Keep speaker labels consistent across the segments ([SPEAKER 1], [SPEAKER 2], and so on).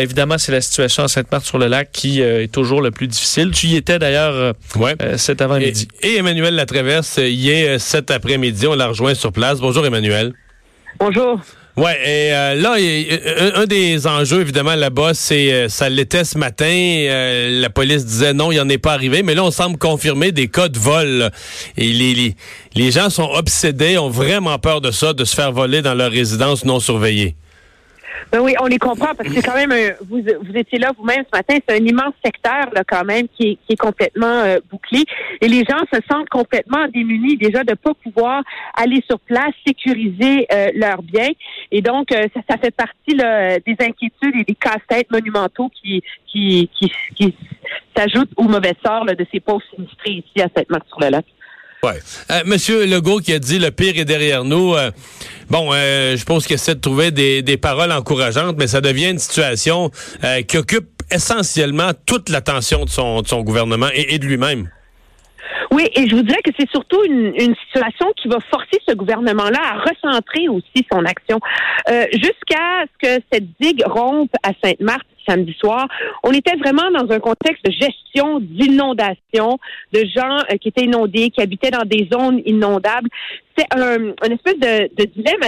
[SPEAKER 1] évidemment, c'est la situation à Sainte-Marthe-sur-le-Lac qui est toujours le plus difficile. Tu y étais d'ailleurs ouais. cet avant-midi.
[SPEAKER 2] Et, Emmanuel Latraverse y est cet après-midi. On l'a rejoint sur place. Bonjour Emmanuel.
[SPEAKER 3] Bonjour.
[SPEAKER 2] Ouais, et euh, là, un, des enjeux, évidemment, là-bas, c'est euh, ça l'était ce matin. Euh, la police disait non, il n'y en est pas arrivé, mais là, on semble confirmer des cas de vol. Et les, les, les gens sont obsédés, ont vraiment peur de ça, de se faire voler dans leur résidence non surveillée.
[SPEAKER 3] Ben oui, on les comprend parce que c'est quand même vous, vous étiez là vous-même ce matin, c'est un immense secteur là quand même qui est, qui est complètement euh, bouclé et les gens se sentent complètement démunis déjà de pas pouvoir aller sur place sécuriser euh, leurs biens et donc euh, ça, ça, fait partie là, des inquiétudes et des casse-têtes monumentaux qui qui qui, qui s'ajoutent au mauvais sort là, de ces pauvres sinistrés ici à Sainte-Marthe-sur-le-Lac.
[SPEAKER 2] Ouais. Euh, Monsieur Legault qui a dit le pire est derrière nous. Euh, bon, euh, je pense qu'il essaie de trouver des, des, paroles encourageantes, mais ça devient une situation qui occupe essentiellement toute l'attention de son, de son gouvernement et, et de lui-même.
[SPEAKER 3] Oui, et je vous dirais que c'est surtout une, une, situation qui va forcer ce gouvernement-là à recentrer aussi son action. Euh, Jusqu'à ce que cette digue rompe à Sainte-Marthe samedi soir, on était vraiment dans un contexte de gestion d'inondation, de gens euh, qui étaient inondés, qui habitaient dans des zones inondables. C'est un, une espèce de, de dilemme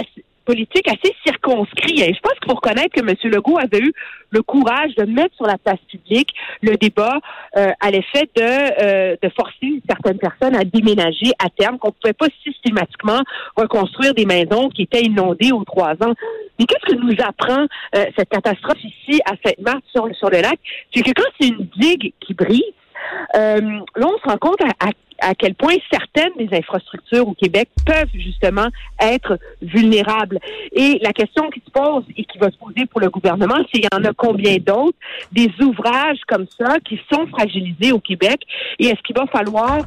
[SPEAKER 3] politique assez circonscrit. Je pense qu'il faut reconnaître que M. Legault avait eu le courage de mettre sur la place publique le débat euh, à l'effet de, euh, de forcer certaines personnes à déménager à terme, qu'on ne pouvait pas systématiquement reconstruire des maisons qui étaient inondées aux trois ans. Mais qu'est-ce que nous apprend euh, cette catastrophe ici à Sainte-Marthe sur, sur le lac? C'est que quand c'est une digue qui brise, euh, là, on se rend compte à, à, quel point certaines des infrastructures au Québec peuvent justement être vulnérables. Et la question qui se pose et qui va se poser pour le gouvernement, c'est il y en a combien d'autres des ouvrages comme ça qui sont fragilisés au Québec? Et est-ce qu'il va falloir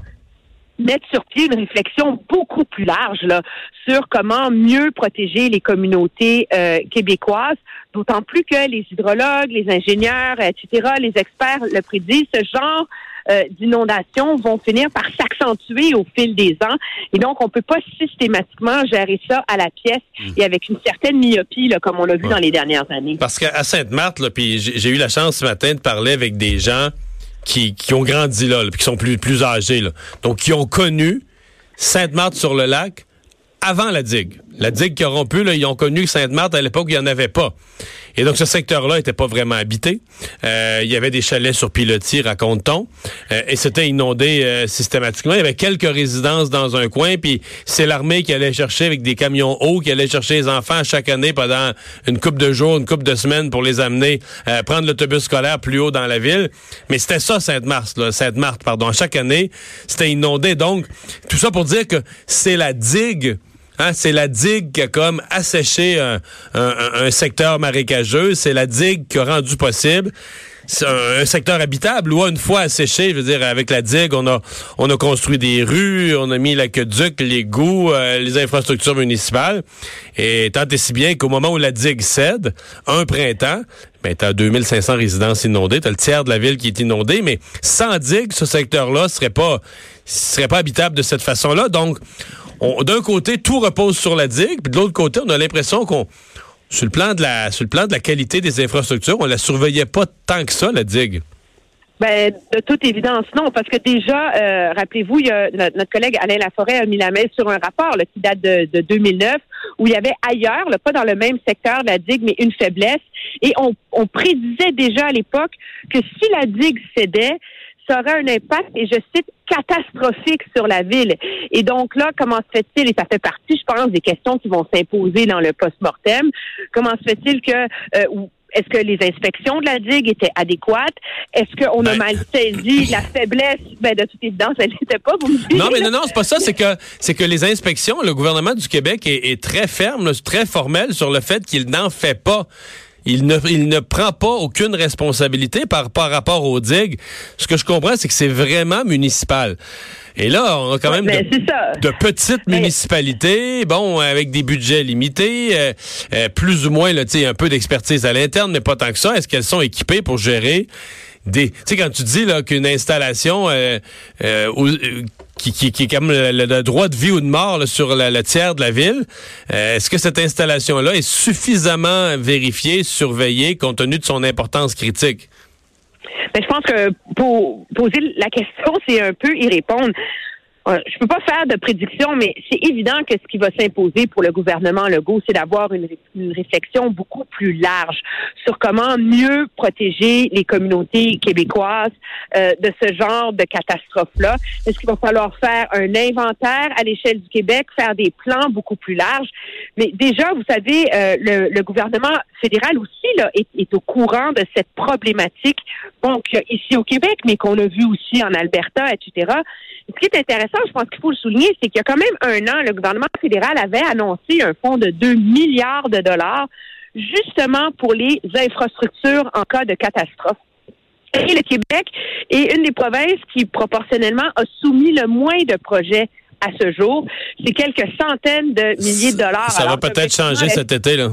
[SPEAKER 3] mettre sur pied une réflexion beaucoup plus large là, sur comment mieux protéger les communautés euh, québécoises, d'autant plus que les hydrologues, les ingénieurs, etc., les experts le prédisent, ce genre euh, d'inondations vont finir par s'accentuer au fil des ans. Et donc, on peut pas systématiquement gérer ça à la pièce mmh. et avec une certaine myopie, là, comme on l'a vu dans les dernières années.
[SPEAKER 2] Parce qu'à Sainte-Marthe, puis j'ai eu la chance ce matin de parler avec des gens qui, qui ont grandi là, puis qui sont plus, plus âgés, là. donc qui ont connu Sainte-Marthe-sur-le-Lac avant la digue. La digue qui a rompu, ils ont connu Sainte-Marthe à l'époque il n'y en avait pas. Et donc, ce secteur-là n'était pas vraiment habité. Euh, il y avait des chalets sur pilotis, raconte-t-on. Euh, et c'était inondé euh, systématiquement. Il y avait quelques résidences dans un coin, puis c'est l'armée qui allait chercher avec des camions hauts, qui allait chercher les enfants chaque année pendant une coupe de jours, une coupe de semaines pour les amener, prendre l'autobus scolaire plus haut dans la ville. Mais c'était ça, Sainte-Marthe, Sainte-Marthe, pardon. Chaque année, c'était inondé. Donc, tout ça pour dire que c'est la digue Hein, c'est la digue qui a comme asséché un, secteur marécageux. C'est la digue qui a rendu possible un, secteur habitable ou une fois asséché, je veux dire, avec la digue, on a on a construit des rues, on a mis l'aqueduc, les goûts, euh, les infrastructures municipales. Et tant et si bien qu'au moment où la digue cède, un printemps, ben, t'as 2500 résidences inondées, t'as le tiers de la ville qui est inondée, mais sans digue, ce secteur-là serait pas, serait pas habitable de cette façon-là. Donc, d'un côté, tout repose sur la digue, puis de l'autre côté, on a l'impression qu'on sur le plan de la sur le plan de la qualité des infrastructures, on la surveillait pas tant que ça la digue.
[SPEAKER 3] Ben, de toute évidence, non, parce que déjà, euh, rappelez-vous, notre collègue Alain Laforêt a mis la main sur un rapport qui date de, de, 2009, où il y avait ailleurs, pas dans le même secteur, la digue, mais une faiblesse. Et on prédisait déjà à l'époque que si la digue cédait, ça aurait un impact, et je cite, catastrophique sur la ville. Et donc là, comment se fait-il, et ça fait partie, je pense, des questions qui vont s'imposer dans le post-mortem, comment se fait-il que... Euh, est-ce que les inspections de la digue étaient adéquates? Est-ce qu'on a ben. mal saisi la faiblesse? Ben, de toute évidence, elle n'était pas, vous me dites.
[SPEAKER 2] Non, mais non, non, c'est pas ça. C'est que, c'est que les inspections, le gouvernement du Québec est, est très ferme, très formel sur le fait qu'il n'en fait pas. Il ne, il ne prend pas aucune responsabilité par, par rapport aux digues. Ce que je comprends, c'est que c'est vraiment municipal. Et là, on a quand même de, petites municipalités, bon, avec des budgets limités, euh, euh, plus ou moins, là, un peu d'expertise à l'interne, mais pas tant que ça. Est-ce qu'elles sont équipées pour gérer Tu sais, quand tu dis qu'une installation... Euh, qui, qui, qui est comme le, droit de vie ou de mort sur le tiers de la ville. Euh, est-ce que cette installation-là est suffisamment vérifiée, surveillée, compte tenu de son importance critique?
[SPEAKER 3] Ben, je pense que pour poser la question, c'est un peu y répondre je peux pas faire de prédiction, mais c'est évident que ce qui va s'imposer pour le gouvernement Legault, c'est d'avoir une, réflexion beaucoup plus large sur comment mieux protéger les communautés québécoises euh, de ce genre de catastrophe-là. Est-ce qu'il va falloir faire un inventaire à l'échelle du Québec, faire des plans beaucoup plus larges? Mais déjà, vous savez, euh, le, gouvernement fédéral aussi là, est, est, au courant de cette problématique, donc ici au Québec, mais qu'on a vu aussi en Alberta, etc. Ce qui est intéressant, je pense qu'il faut le souligner, c'est qu'il y a quand même un an, le gouvernement fédéral avait annoncé un fonds de 2 milliards de dollars justement pour les infrastructures en cas de catastrophe. Et le Québec est une des provinces qui, proportionnellement, a soumis le moins de projets à ce jour. C'est quelques centaines de milliers de dollars.
[SPEAKER 2] Ça va peut-être changer cet été, là.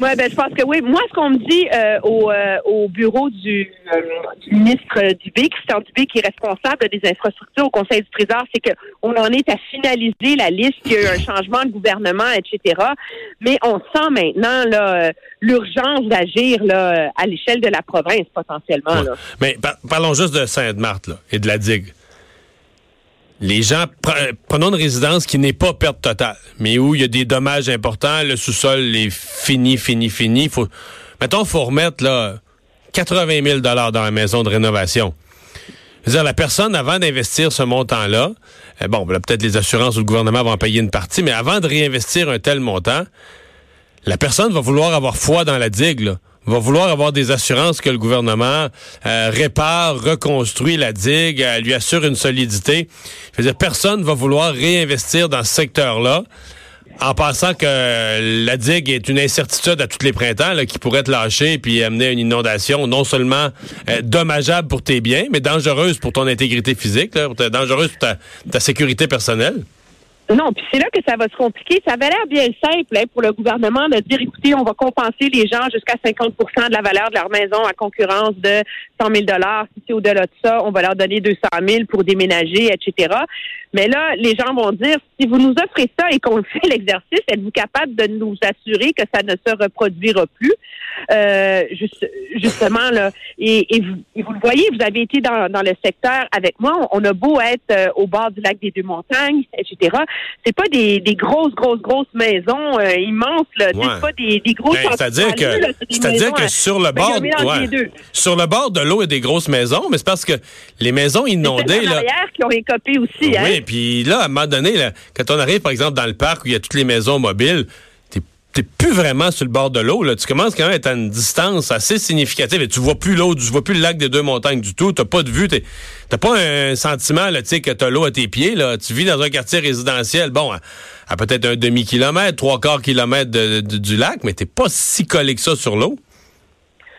[SPEAKER 3] Oui, ben, je pense que oui. Moi, ce qu'on me dit euh, au, euh, au, bureau du, euh, du ministre Dubé, Christian Dubé, qui est responsable des infrastructures au Conseil du Trésor, c'est qu'on en est à finaliser la liste, il y a eu un changement de gouvernement, etc. Mais on sent maintenant là l'urgence d'agir là à l'échelle de la province potentiellement. Là.
[SPEAKER 2] Mais parlons juste de Sainte-Marthe et de la digue les gens, prenons une résidence qui n'est pas perte totale, mais où il y a des dommages importants, le sous-sol est fini, fini, fini. Faut, mettons, faut remettre là 80 000 dollars dans la maison de rénovation. Je veux dire, la personne, avant d'investir ce montant-là, eh, bon, peut-être les assurances ou le gouvernement vont en payer une partie, mais avant de réinvestir un tel montant, la personne va vouloir avoir foi dans la digue, là va vouloir avoir des assurances que le gouvernement euh, répare, reconstruit la digue, euh, lui assure une solidité. Je veux dire, personne va vouloir réinvestir dans ce secteur-là en pensant que la digue est une incertitude à tous les printemps qui pourrait te lâcher puis amener une inondation non seulement euh, dommageable pour tes biens, mais dangereuse pour ton intégrité physique, dangereuse pour ta sécurité personnelle.
[SPEAKER 3] Non, puis c'est là que ça va se compliquer. Ça avait l'air bien simple hein, pour le gouvernement de dire, écoutez, on va compenser les gens jusqu'à 50% de la valeur de leur maison à concurrence de 100 000 Si c'est au-delà de ça, on va leur donner 200 000 pour déménager, etc. Mais là, les gens vont dire, si vous nous offrez ça et qu'on fait l'exercice, êtes-vous capable de nous assurer que ça ne se reproduira plus? Euh, justement, là. Et, vous, le voyez, vous avez été dans, le secteur avec moi. On a beau être euh, au bord du lac des Deux-Montagnes, etc. C'est pas des, grosses, grosses, grosses maisons euh, immenses, là. C'est pas des, des grosses
[SPEAKER 2] ben, C'est-à-dire que, c'est-à-dire que sur le bord, sur le bord de l'eau, il y a des grosses maisons, mais c'est parce que les maisons inondées, là.
[SPEAKER 3] qui ont écopé aussi, hein?
[SPEAKER 2] Oui, puis là, à un moment donné, quand on arrive, par exemple, dans le parc où il y a toutes les maisons mobiles, t'es plus vraiment sur le bord de l'eau. Tu commences quand même à être à une distance assez significative et tu vois plus l'eau, tu vois plus le lac des deux montagnes du tout. T'as pas de vue. T'as pas un sentiment là, que t'as l'eau à tes pieds. Là. Tu vis dans un quartier résidentiel, bon, à, peut-être un demi-kilomètre, trois quarts kilomètre du lac, mais t'es pas si collé que ça sur l'eau.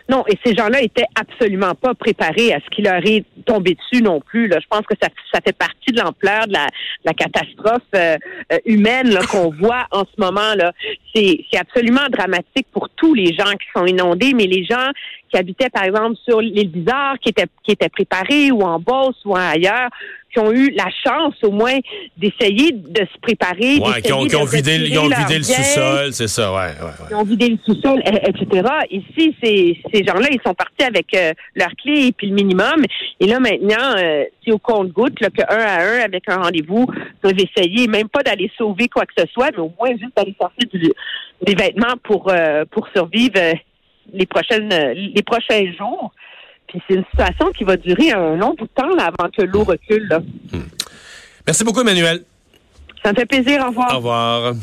[SPEAKER 3] Non, et ces gens-là étaient absolument pas préparés à ce qui leur est tombé dessus non plus. Là. Je pense que ça, ça fait partie de l'ampleur de la, la catastrophe euh, euh, humaine qu'on voit en ce moment. là. C'est absolument dramatique pour tous les gens qui sont inondés, mais les gens qui habitaient, par exemple, sur l'île Bizarre, qui étaient, qui étaient préparés, ou en Beauce, ou ailleurs, qui ont eu la chance au moins d'essayer de se préparer.
[SPEAKER 2] Ouais, qui ont, qui ont vidé, ils ont vidé le sous-sol, c'est ça, ouais, ouais, ouais,
[SPEAKER 3] Ils ont vidé le sous-sol, etc. Ici, ces, ces gens-là, ils sont partis avec euh, leurs clés et puis le minimum. Et là, maintenant, euh, c'est au compte-goutte, là, qu'un à un, avec un rendez-vous, peuvent essayer, même pas d'aller sauver quoi que ce soit, mais au moins juste d'aller sortir du, des vêtements pour, euh, pour survivre les prochaines les prochains jours. Puis c'est une situation qui va durer un long bout de temps avant que l'eau recule.
[SPEAKER 2] Hmm. Merci beaucoup, Emmanuel.
[SPEAKER 3] Ça me fait plaisir. Au revoir.
[SPEAKER 2] Au revoir.